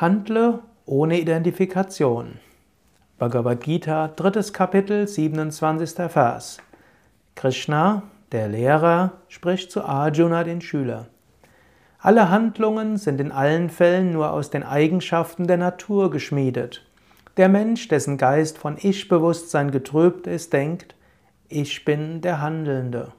Handle ohne Identifikation. Bhagavad Gita, drittes Kapitel, 27. Vers. Krishna, der Lehrer, spricht zu Arjuna, den Schüler. Alle Handlungen sind in allen Fällen nur aus den Eigenschaften der Natur geschmiedet. Der Mensch, dessen Geist von Ich-Bewusstsein getrübt ist, denkt, ich bin der Handelnde.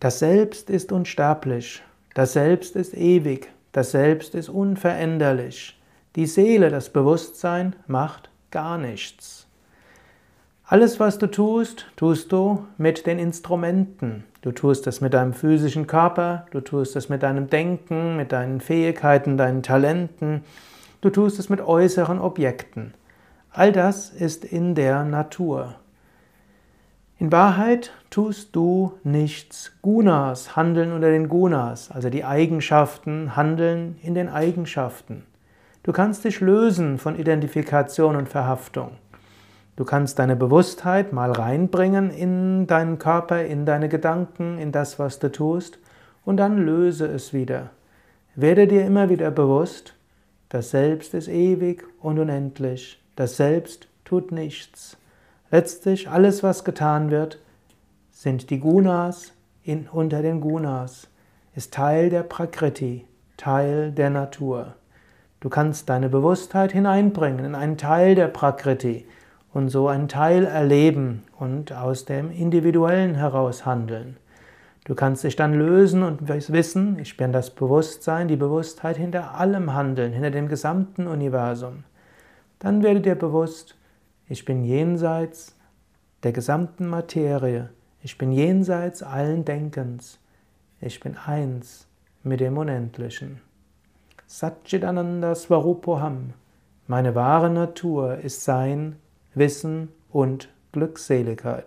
Das Selbst ist unsterblich, das Selbst ist ewig, das Selbst ist unveränderlich. Die Seele, das Bewusstsein, macht gar nichts. Alles, was du tust, tust du mit den Instrumenten. Du tust es mit deinem physischen Körper, du tust es mit deinem Denken, mit deinen Fähigkeiten, deinen Talenten, du tust es mit äußeren Objekten. All das ist in der Natur. In Wahrheit tust du nichts. Gunas handeln unter den Gunas, also die Eigenschaften handeln in den Eigenschaften. Du kannst dich lösen von Identifikation und Verhaftung. Du kannst deine Bewusstheit mal reinbringen in deinen Körper, in deine Gedanken, in das, was du tust, und dann löse es wieder. Werde dir immer wieder bewusst, das Selbst ist ewig und unendlich. Das Selbst tut nichts. Letztlich alles, was getan wird, sind die Gunas in, unter den Gunas, ist Teil der Prakriti, Teil der Natur. Du kannst deine Bewusstheit hineinbringen in einen Teil der Prakriti und so einen Teil erleben und aus dem Individuellen heraus handeln. Du kannst dich dann lösen und wissen, ich bin das Bewusstsein, die Bewusstheit hinter allem Handeln, hinter dem gesamten Universum. Dann werde dir bewusst, ich bin jenseits der gesamten Materie. Ich bin jenseits allen Denkens. Ich bin eins mit dem Unendlichen. Satchitananda Swarupoham. Meine wahre Natur ist Sein, Wissen und Glückseligkeit.